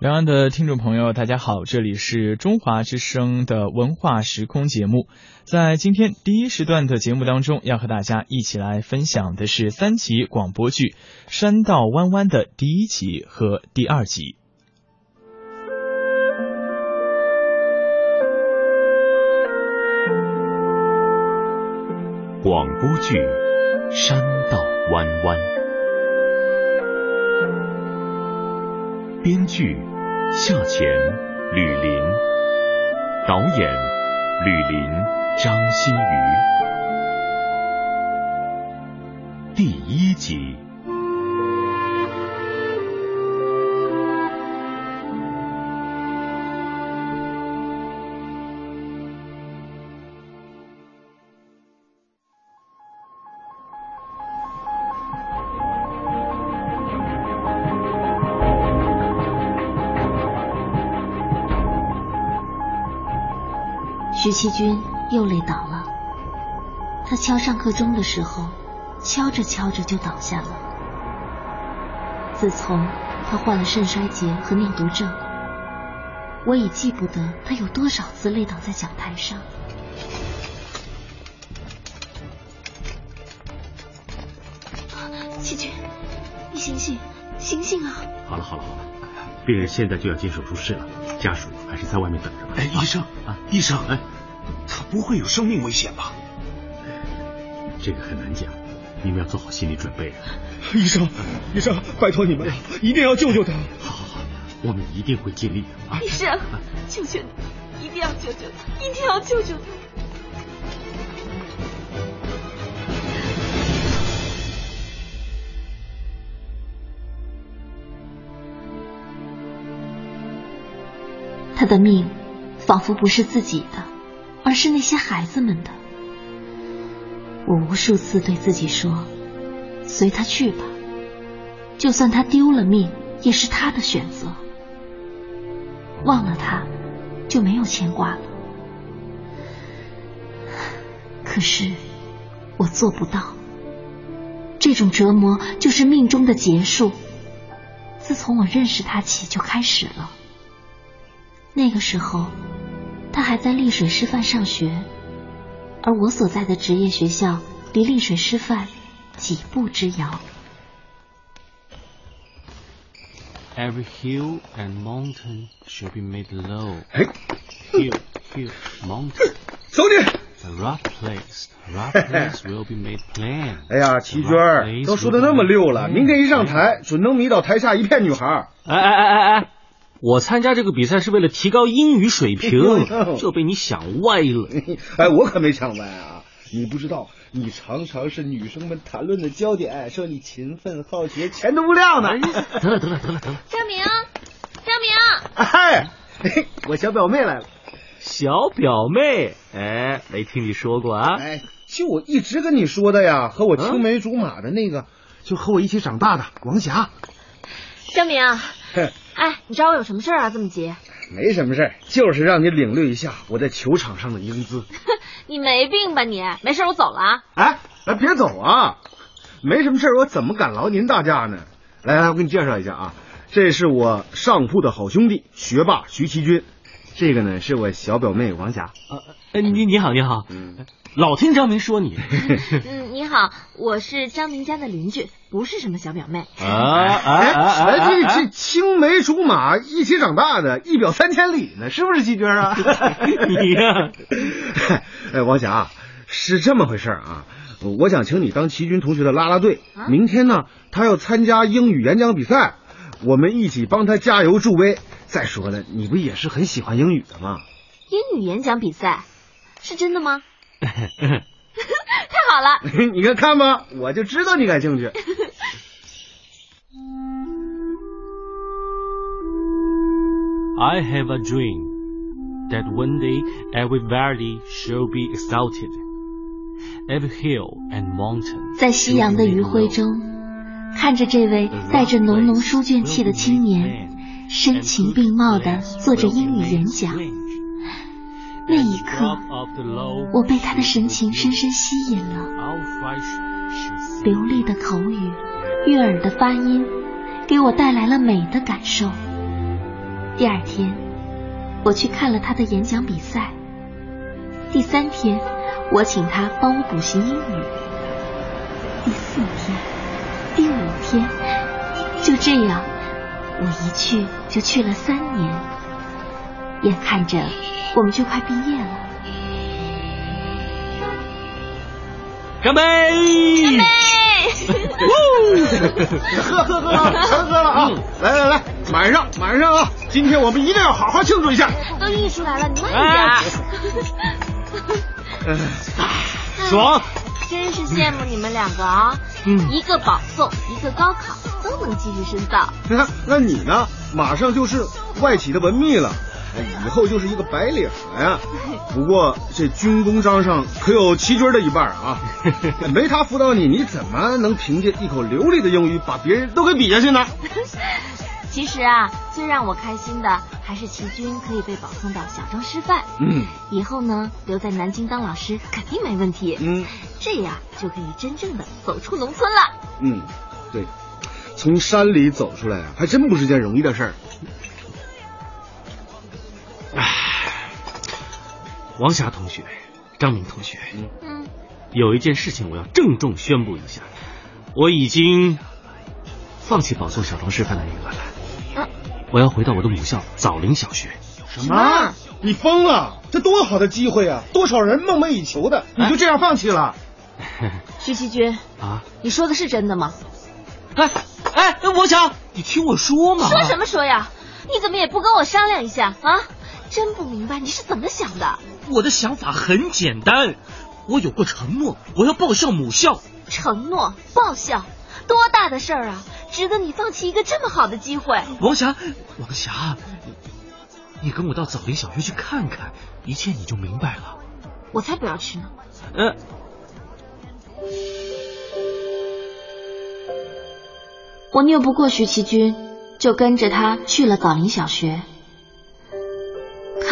两岸的听众朋友，大家好，这里是中华之声的文化时空节目。在今天第一时段的节目当中，要和大家一起来分享的是三集广播剧《山道弯弯》的第一集和第二集。广播剧《山道弯弯》，编剧夏前、吕林，导演吕林、张馨予。第一集。徐其军又累倒了，他敲上课钟的时候，敲着敲着就倒下了。自从他患了肾衰竭和尿毒症，我已记不得他有多少次累倒在讲台上。齐军，你醒醒，醒醒啊！好了好了好了，病人现在就要进手术室了，家属还是在外面等着吧。哎，医生啊，医生，哎，他不会有生命危险吧？这个很难讲，你们要做好心理准备。啊医生，医生，拜托你们了，一定要救救他！好好好，我们一定会尽力的啊！医生，求求你，一定要救救他，一定要救救他！他的命仿佛不是自己的，而是那些孩子们的。我无数次对自己说：“随他去吧，就算他丢了命，也是他的选择。忘了他，就没有牵挂了。”可是我做不到。这种折磨就是命中的结束。自从我认识他起，就开始了。那个时候，他还在丽水师范上学，而我所在的职业学校离丽水师范几步之遥。Every hill and mountain shall be made low. 哎，Hill, hill, mountain. 走你！The rough place, rough place will be made plain. 哎呀，齐娟儿都说的那么溜了，明天一上台，准能迷倒台下一片女孩。哎哎哎哎哎！我参加这个比赛是为了提高英语水平，就被你想歪了。哎，我可没想歪啊！你不知道，你常常是女生们谈论的焦点，说你勤奋好学，前途无量呢。得了得了得了得了，张明，张明，哎，我小表妹来了。小表妹，哎，没听你说过啊？哎，就我一直跟你说的呀，和我青梅竹马的那个，就和我一起长大的王霞。张明，嘿哎，你找我有什么事儿啊？这么急？没什么事儿，就是让你领略一下我在球场上的英姿。你没病吧你？没事，我走了啊。哎，哎，别走啊！没什么事儿，我怎么敢劳您大驾呢？来来，我给你介绍一下啊，这是我上铺的好兄弟学霸徐奇军，这个呢是我小表妹王霞。哎，你你好你好，嗯，老听张明说你嗯，你好，我是张明家的邻居，不是什么小表妹。啊哎哎，这这青梅竹马一起长大的，一表三千里呢，是不是季军啊？你呀，哎，王霞，是这么回事啊。我想请你当齐军同学的啦啦队，啊明天呢，他要参加英语演讲比赛，我们一起帮他加油助威。再说了，你不也是很喜欢英语的吗？英语演讲比赛是真的吗？太好了，你看看吧，我就知道你感兴趣。I have a dream that one day every valley shall be exalted, every hill and mountain. 在夕阳的余晖中，看着这位带着浓浓书卷气的青年，声情并茂的做着英语演讲。那一刻，我被他的神情深深吸引了。流利的口语，悦耳的发音，给我带来了美的感受。第二天，我去看了他的演讲比赛。第三天，我请他帮我补习英语。第四天，第五天，就这样，我一去就去了三年。眼看着我们就快毕业了，干杯！干杯！喝 喝喝，全喝了啊！来来来，满上满上啊，今天我们一定要好好庆祝一下。都溢出来了，你慢点。爽！真是羡慕你们两个啊！嗯一个保送，一个高考，都能继续深造。那 那你呢？马上就是外企的文秘了，以后就是一个白领了呀。不过这军功章上可有齐军的一半啊，没他辅导你，你怎么能凭借一口流利的英语把别人都给比下去呢？其实啊，最让我开心的还是齐军可以被保送到小庄师范。嗯以后呢，留在南京当老师肯定没问题。嗯这样就可以真正的走出农村了。嗯，对，从山里走出来啊，还真不是件容易的事儿。王霞同学，张明同学，嗯，有一件事情我要郑重宣布一下，我已经放弃保送小庄师范的名额了。啊我要回到我的母校枣林小学。什么？你疯了？这多好的机会啊！多少人梦寐以求的，你就这样放弃了？徐奇军，啊！你说的是真的吗？哎哎，王霞，你听我说嘛！说什么说呀？你怎么也不跟我商量一下啊？真不明白你是怎么想的。我的想法很简单，我有过承诺，我要报效母校。承诺报效，多大的事儿啊！值得你放弃一个这么好的机会？王霞，王霞，你你跟我到枣林小学去看看，一切你就明白了。我才不要去呢！嗯、我拗不过徐其军，就跟着他去了枣林小学。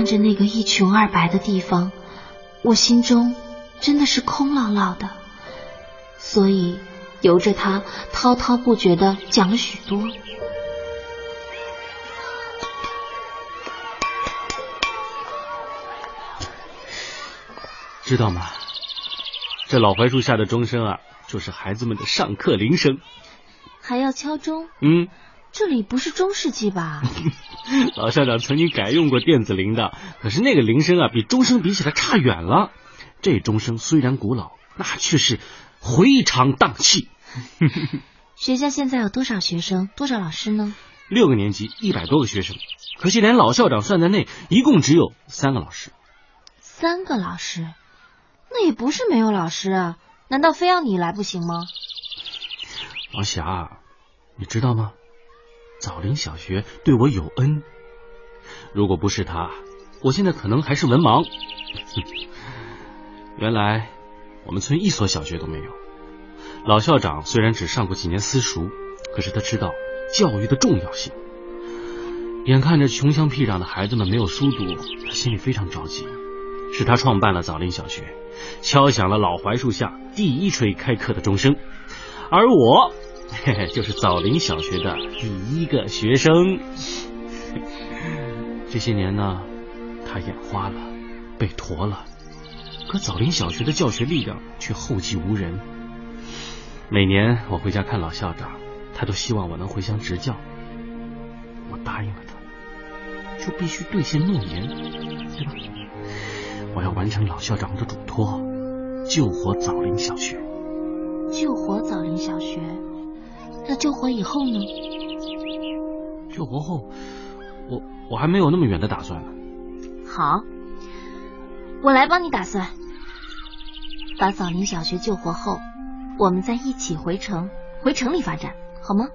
看着那个一穷二白的地方，我心中真的是空落落的，所以由着他滔滔不绝的讲了许多。知道吗？这老槐树下的钟声啊，就是孩子们的上课铃声。还要敲钟？嗯，这里不是中世纪吧？老校长曾经改用过电子铃的，可是那个铃声啊，比钟声比起来差远了。这钟声虽然古老，那却是回肠荡气。学校现在有多少学生？多少老师呢？六个年级，一百多个学生，可惜连老校长算在内，一共只有三个老师。三个老师，那也不是没有老师啊。难道非要你来不行吗？王霞，你知道吗？枣林小学对我有恩，如果不是他，我现在可能还是文盲。原来我们村一所小学都没有。老校长虽然只上过几年私塾，可是他知道教育的重要性。眼看着穷乡僻壤的孩子们没有书读，他心里非常着急。是他创办了枣林小学，敲响了老槐树下第一锤开课的钟声，而我，嘿嘿，就是枣林小学的第一个学生。这些年呢，他眼花了，背驼了，可枣林小学的教学力量却后继无人。每年我回家看老校长，他都希望我能回乡执教。我答应了他，就必须兑现诺言，对吧？我要完成老校长的嘱托，救活枣林小学。救活枣林小学，那救活以后呢？救活后，我我还没有那么远的打算呢。好，我来帮你打算。把枣林小学救活后，我们再一起回城，回城里发展，好吗？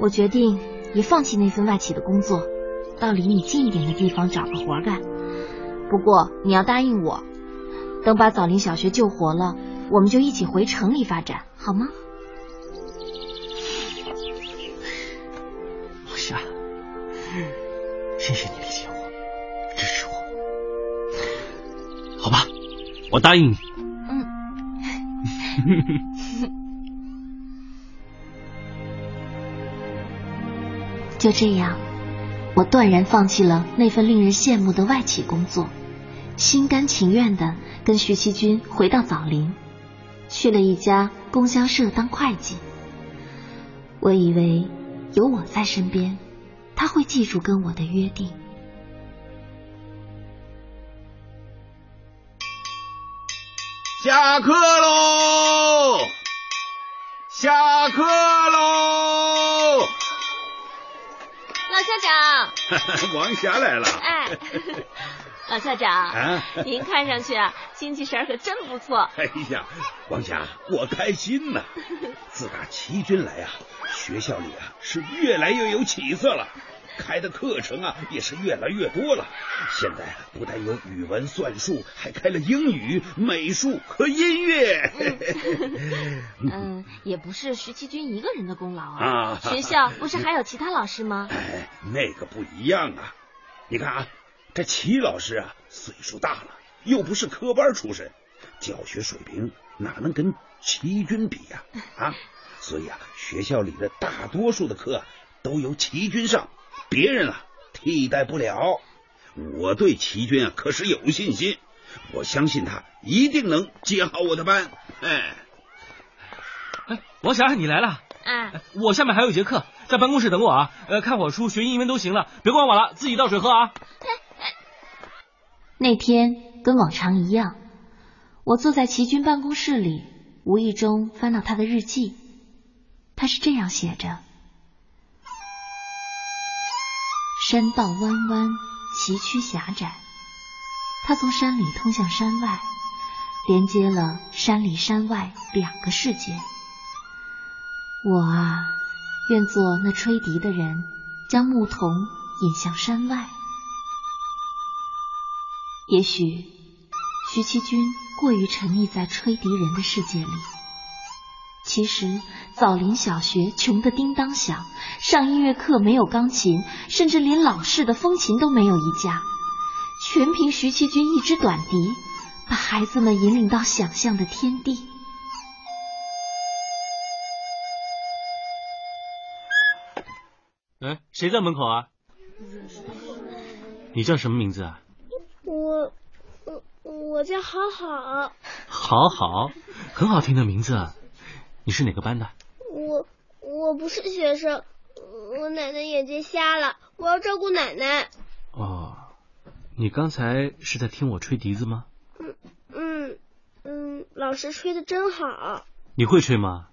我决定也放弃那份外企的工作，到离你近一点的地方找个活干。不过你要答应我，等把枣林小学救活了，我们就一起回城里发展，好吗？谢谢你理解我，支持我。好吧，我答应你。嗯。就这样，我断然放弃了那份令人羡慕的外企工作，心甘情愿的跟徐其军回到枣林，去了一家供销社当会计。我以为有我在身边，他会记住跟我的约定。下课喽！下课喽！老校长，王霞来了。哎，老校长，啊您看上去啊，精气神儿可真不错。哎呀，王霞，我开心呐！自打齐军来啊，学校里啊是越来越有起色了，开的课程啊也是越来越多了。现在啊不但有语文、算术，还开了英语、美术和音乐。嗯，也不是徐其军一个人的功劳啊，啊学校不是还有其他老师吗？哎，那个不一样啊！你看啊，这齐老师啊，岁数大了，又不是科班出身，教学水平哪能跟齐军比呀、啊？所以啊，学校里的大多数的课啊都由齐军上，别人啊替代不了。我对齐军啊可是有信心，我相信他一定能接好我的班。哎，哎，王霞，你来了。哎，我下面还有一节课，在办公室等我啊。呃，看会儿书、学英文都行了，别管我了，自己倒水喝啊。那天跟往常一样，我坐在齐军办公室里，无意中翻到他的日记。他是这样写着：山道弯弯，崎岖狭窄。他从山里通向山外，连接了山里山外两个世界。我啊，愿做那吹笛的人，将牧童引向山外。也许徐其军过于沉溺在吹笛人的世界里。其实枣林小学穷得叮当响，上音乐课没有钢琴，甚至连老式的风琴都没有一架，全凭徐其军一支短笛，把孩子们引领到想象的天地。哎，谁在门口啊？你叫什么名字啊？我我我叫好好，好好，很好听的名字啊。你是哪个班的？我我不是学生，我奶奶眼睛瞎了，我要照顾奶奶。哦，你刚才是在听我吹笛子吗？嗯嗯嗯，老师吹的真好，你会吹吗？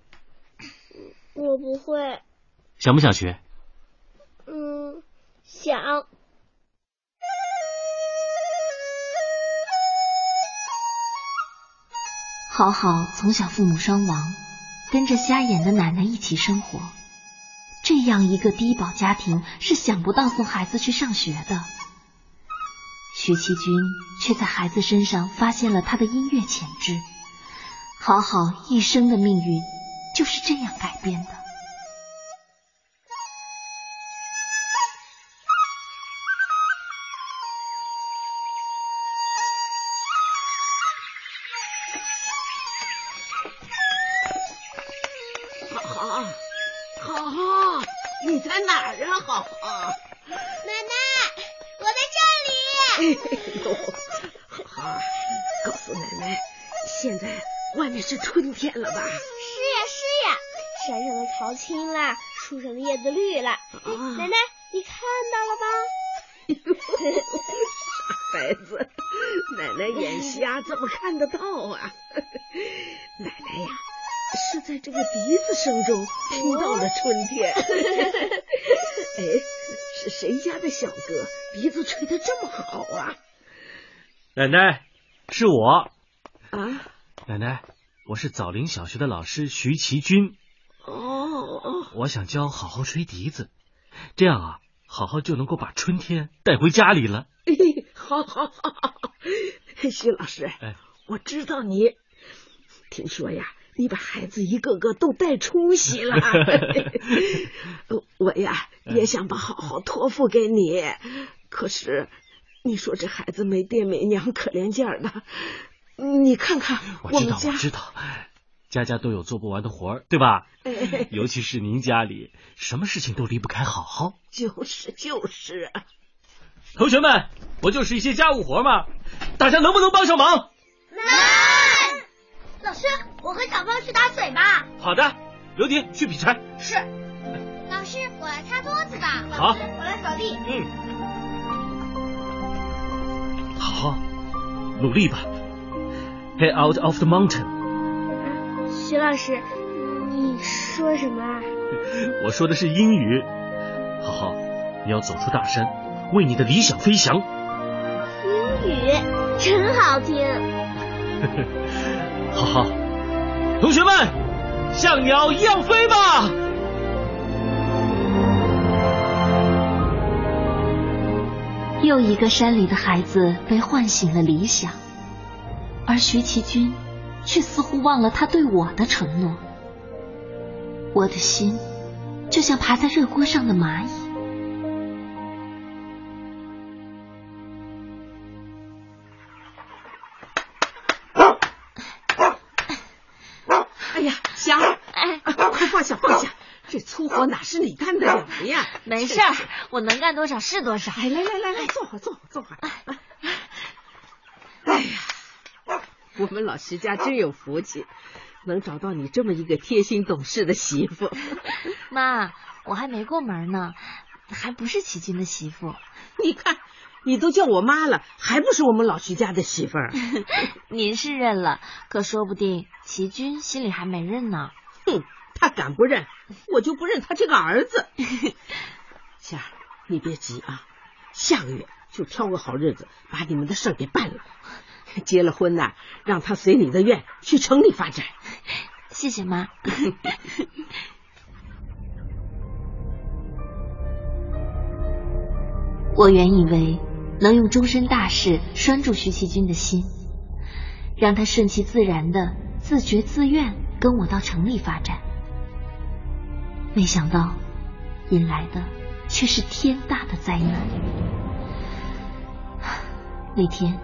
我不会。想不想学？嗯，想。好好从小父母双亡，跟着瞎眼的奶奶一起生活，这样一个低保家庭是想不到送孩子去上学的。徐其军却在孩子身上发现了他的音乐潜质，好好一生的命运就是这样改变的。眼瞎，怎么看得到啊？奶奶呀，是在这个笛子声中听到了春天。哎，是谁家的小哥笛子吹得这么好啊？奶奶，是我。啊，奶奶，我是枣林小学的老师徐奇军。哦哦，我想教好好吹笛子，这样啊，好好就能够把春天带回家里了。嘿嘿，好好好好，徐老师，哎，我知道你。听说呀，你把孩子一个个都带出息了。我呀，也想把好好托付给你，可是你说这孩子没爹没娘，可怜劲儿的。你看看我知道，们家，我知道。家家都有做不完的活儿，对吧？尤其是您家里，什么事情都离不开好好。就是就是啊。同学们，不就是一些家务活吗？大家能不能帮上忙？能。老师，我和小芳去打水吧。好的，刘迪去劈柴。是。老师，我来擦桌子吧。好，我来扫地。嗯。好，努力吧。Head out of the mountain。徐老师，你说什么啊？我说的是英语。好好，你要走出大山，为你的理想飞翔。英语真好听。好好，同学们，像鸟一样飞吧！又一个山里的孩子被唤醒了理想，而徐其军却似乎忘了他对我的承诺。我的心就像爬在热锅上的蚂蚁。活哪是你干得了的呀？没事儿，我能干多少是多少。哎，来来来来，坐会坐会坐会。哎呀，我们老徐家真有福气，能找到你这么一个贴心懂事的媳妇。妈，我还没过门呢，还不是齐军的媳妇。你看，你都叫我妈了，还不是我们老徐家的媳妇儿？您是认了，可说不定齐军心里还没认呢。哼，他敢不认，我就不认他这个儿子。夏儿，你别急啊，下个月就挑个好日子，把你们的事儿给办了。结了婚呐，让他随你的愿去城里发展。谢谢妈。我原以为能用终身大事拴住徐其军的心，让他顺其自然的自觉自愿跟我到城里发展，没想到引来的却是天大的灾难。那天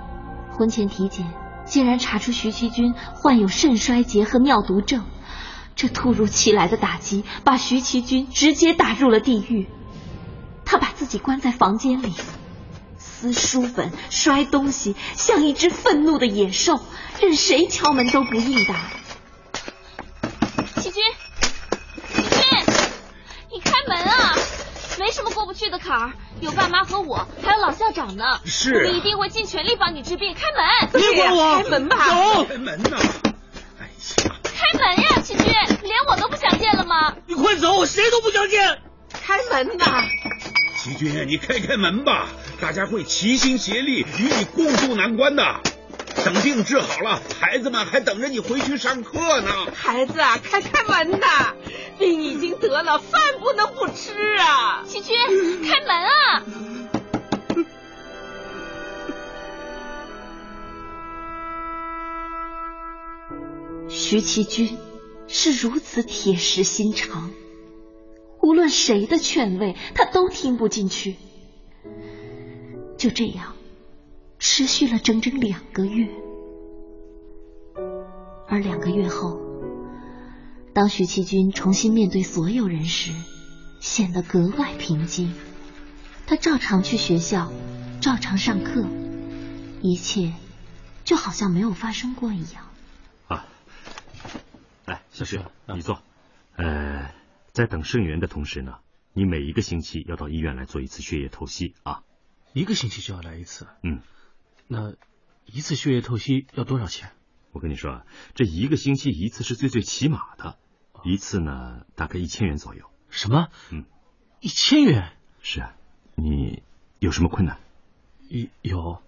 婚前体检竟然查出徐其军患有肾衰竭和尿毒症，这突如其来的打击把徐其军直接打入了地狱。他把自己关在房间里，撕书本、摔东西，像一只愤怒的野兽，任谁敲门都不应答。不去的坎儿，有爸妈和我，还有老校长呢。是、我们一定会尽全力帮你治病。开门！别管我，开门吧。走。开门呐！哎呀，开门呀，齐军，连我都不想见了吗？你快走，我谁都不想见。开门呐！齐军，你开开门吧，大家会齐心协力与你共度难关的。等病治好了，孩子们还等着你回去上课呢。孩子啊，开开门呐！病已经得了，饭不能不吃啊！齐军，开门啊！徐其军是如此铁石心肠。无论谁的劝慰，他都听不进去。就这样，持续了整整两个月。而两个月后，当徐其军重新面对所有人时，显得格外平静。他照常去学校，照常上课，一切就好像没有发生过一样。啊，来，小徐，你坐。呃。在等肾源的同时呢，你每一个星期要到医院来做一次血液透析啊。一个星期就要来一次？嗯。那一次血液透析要多少钱？我跟你说啊，这一个星期一次是最最起码的，一次呢大概一千元左右。什么？嗯，一千元？是啊。你有什么困难？有，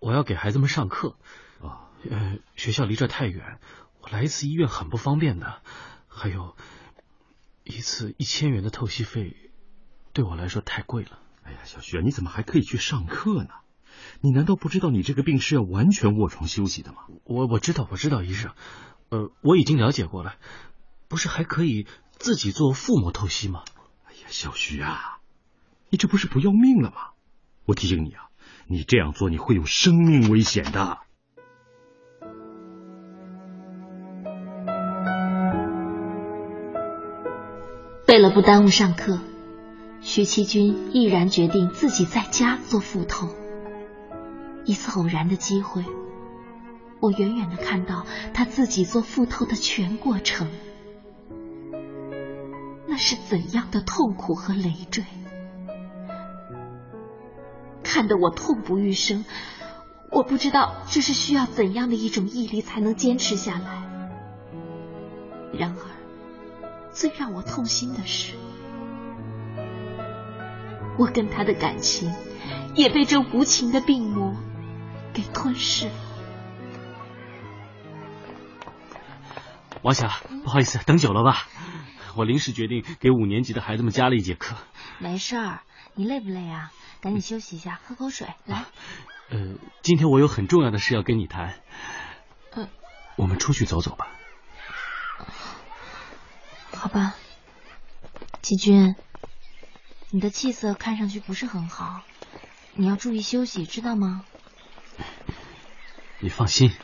我要给孩子们上课。啊。呃，学校离这太远，我来一次医院很不方便的。还有。一次一千元的透析费，对我来说太贵了。哎呀，小徐啊，你怎么还可以去上课呢？你难道不知道你这个病是要完全卧床休息的吗？我我知道我知道医生。呃我已经了解过了不是还可以自己做腹膜透析吗？哎呀小徐啊你这不是不要命了吗？我提醒你啊你这样做你会有生命危险的。为了不耽误上课徐奇君毅然决定自己在家做腹透一次偶然的机会，我远远的看到他自己做副头的全过程，那是怎样的痛苦和累赘，看得我痛不欲生。我不知道这是需要怎样的一种毅力才能坚持下来。然而，最让我痛心的是，我跟他的感情也被这无情的病魔给吞噬了。王霞，不好意思，等久了吧？我临时决定给五年级的孩子们加了一节课。没事儿，你累不累啊？赶紧休息一下，喝口水，来。呃，今天我有很重要的事要跟你谈。嗯，我们出去走走吧。好吧，季军，你的气色看上去不是很好，你要注意休息，知道吗？你放心，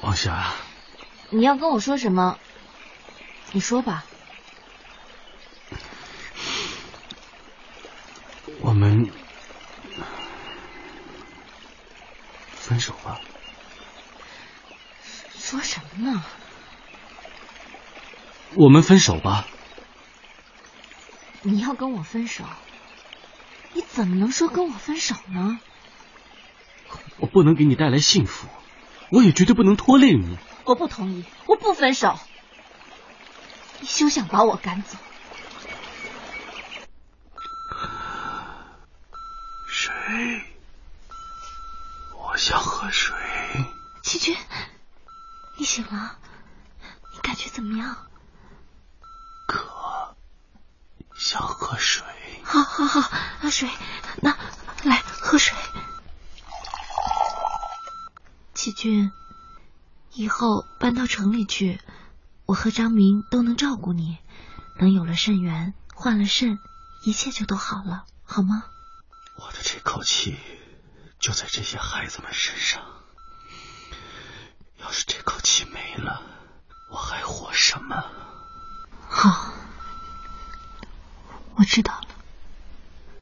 王霞。你要跟我说什么？你说吧。我们分手吧。说什么呢？我们分手吧。你要跟我分手？你怎么能说跟我分手呢？我不能给你带来幸福，我也绝对不能拖累你。我不同意，我不分手。你休想把我赶走。水，我想喝水。齐军，你醒了？你感觉怎么样？想喝水，好好好，喝水，那来喝水。启俊，以后搬到城里去，我和张明都能照顾你，等有了肾源，换了肾，一切就都好了，好吗？我的这口气。就在这些孩子们身上。要是这口气没了，我还活什么？好。我知道